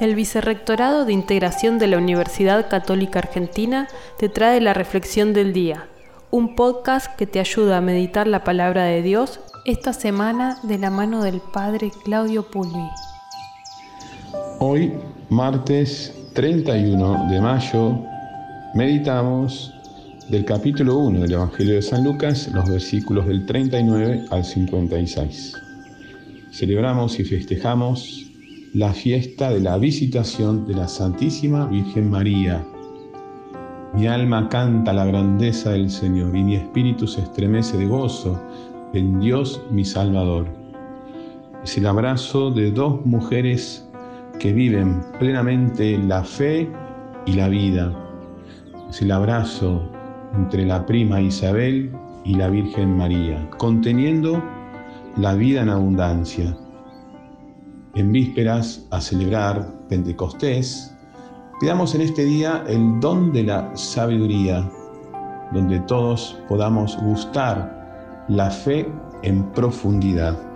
El Vicerrectorado de Integración de la Universidad Católica Argentina te trae la Reflexión del Día, un podcast que te ayuda a meditar la palabra de Dios esta semana de la mano del Padre Claudio Pulvi. Hoy, martes 31 de mayo, meditamos del capítulo 1 del Evangelio de San Lucas, los versículos del 39 al 56. Celebramos y festejamos la fiesta de la visitación de la Santísima Virgen María. Mi alma canta la grandeza del Señor y mi espíritu se estremece de gozo en Dios mi Salvador. Es el abrazo de dos mujeres que viven plenamente la fe y la vida. Es el abrazo entre la prima Isabel y la Virgen María, conteniendo la vida en abundancia en vísperas a celebrar Pentecostés, pidamos en este día el don de la sabiduría, donde todos podamos gustar la fe en profundidad.